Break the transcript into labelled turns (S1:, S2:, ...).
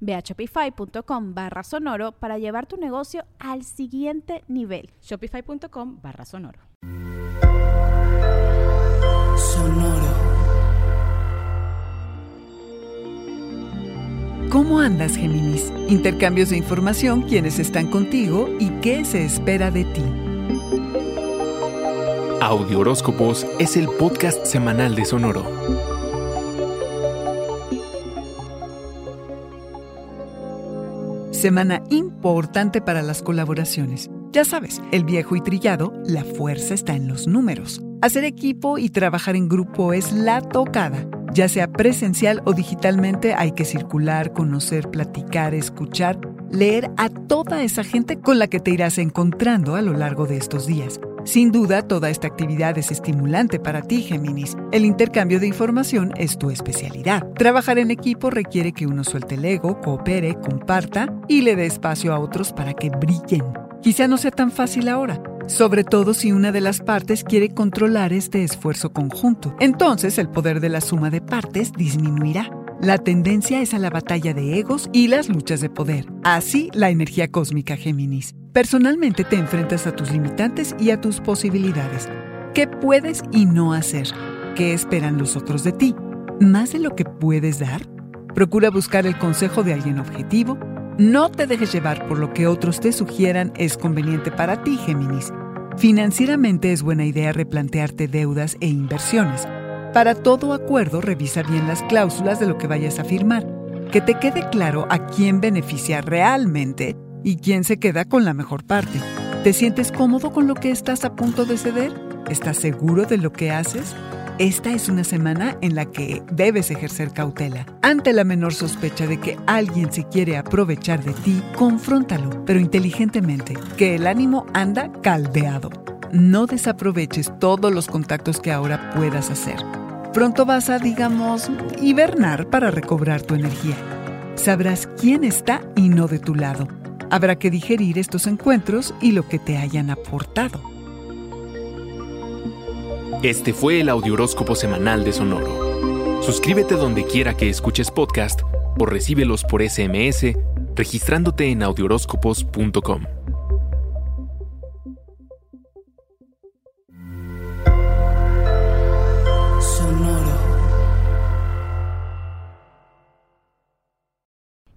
S1: Ve a shopify.com barra sonoro para llevar tu negocio al siguiente nivel.
S2: Shopify.com barra sonoro.
S3: Sonoro. ¿Cómo andas, Géminis? Intercambios de información, quiénes están contigo y qué se espera de ti.
S4: Audio Horóscopos es el podcast semanal de Sonoro.
S3: Semana importante para las colaboraciones. Ya sabes, el viejo y trillado, la fuerza está en los números. Hacer equipo y trabajar en grupo es la tocada. Ya sea presencial o digitalmente, hay que circular, conocer, platicar, escuchar, leer a toda esa gente con la que te irás encontrando a lo largo de estos días. Sin duda, toda esta actividad es estimulante para ti, Géminis. El intercambio de información es tu especialidad. Trabajar en equipo requiere que uno suelte el ego, coopere, comparta y le dé espacio a otros para que brillen. Quizá no sea tan fácil ahora, sobre todo si una de las partes quiere controlar este esfuerzo conjunto. Entonces el poder de la suma de partes disminuirá. La tendencia es a la batalla de egos y las luchas de poder. Así la energía cósmica Géminis. Personalmente te enfrentas a tus limitantes y a tus posibilidades. ¿Qué puedes y no hacer? ¿Qué esperan los otros de ti? ¿Más de lo que puedes dar? Procura buscar el consejo de alguien objetivo. No te dejes llevar por lo que otros te sugieran es conveniente para ti, Géminis. Financieramente es buena idea replantearte deudas e inversiones. Para todo acuerdo, revisa bien las cláusulas de lo que vayas a firmar. Que te quede claro a quién beneficia realmente ¿Y quién se queda con la mejor parte? ¿Te sientes cómodo con lo que estás a punto de ceder? ¿Estás seguro de lo que haces? Esta es una semana en la que debes ejercer cautela. Ante la menor sospecha de que alguien se quiere aprovechar de ti, confróntalo, pero inteligentemente, que el ánimo anda caldeado. No desaproveches todos los contactos que ahora puedas hacer. Pronto vas a, digamos, hibernar para recobrar tu energía. Sabrás quién está y no de tu lado Habrá que digerir estos encuentros y lo que te hayan aportado.
S4: Este fue el Audioróscopo Semanal de Sonoro. Suscríbete donde quiera que escuches podcast o recíbelos por SMS registrándote en audioróscopos.com.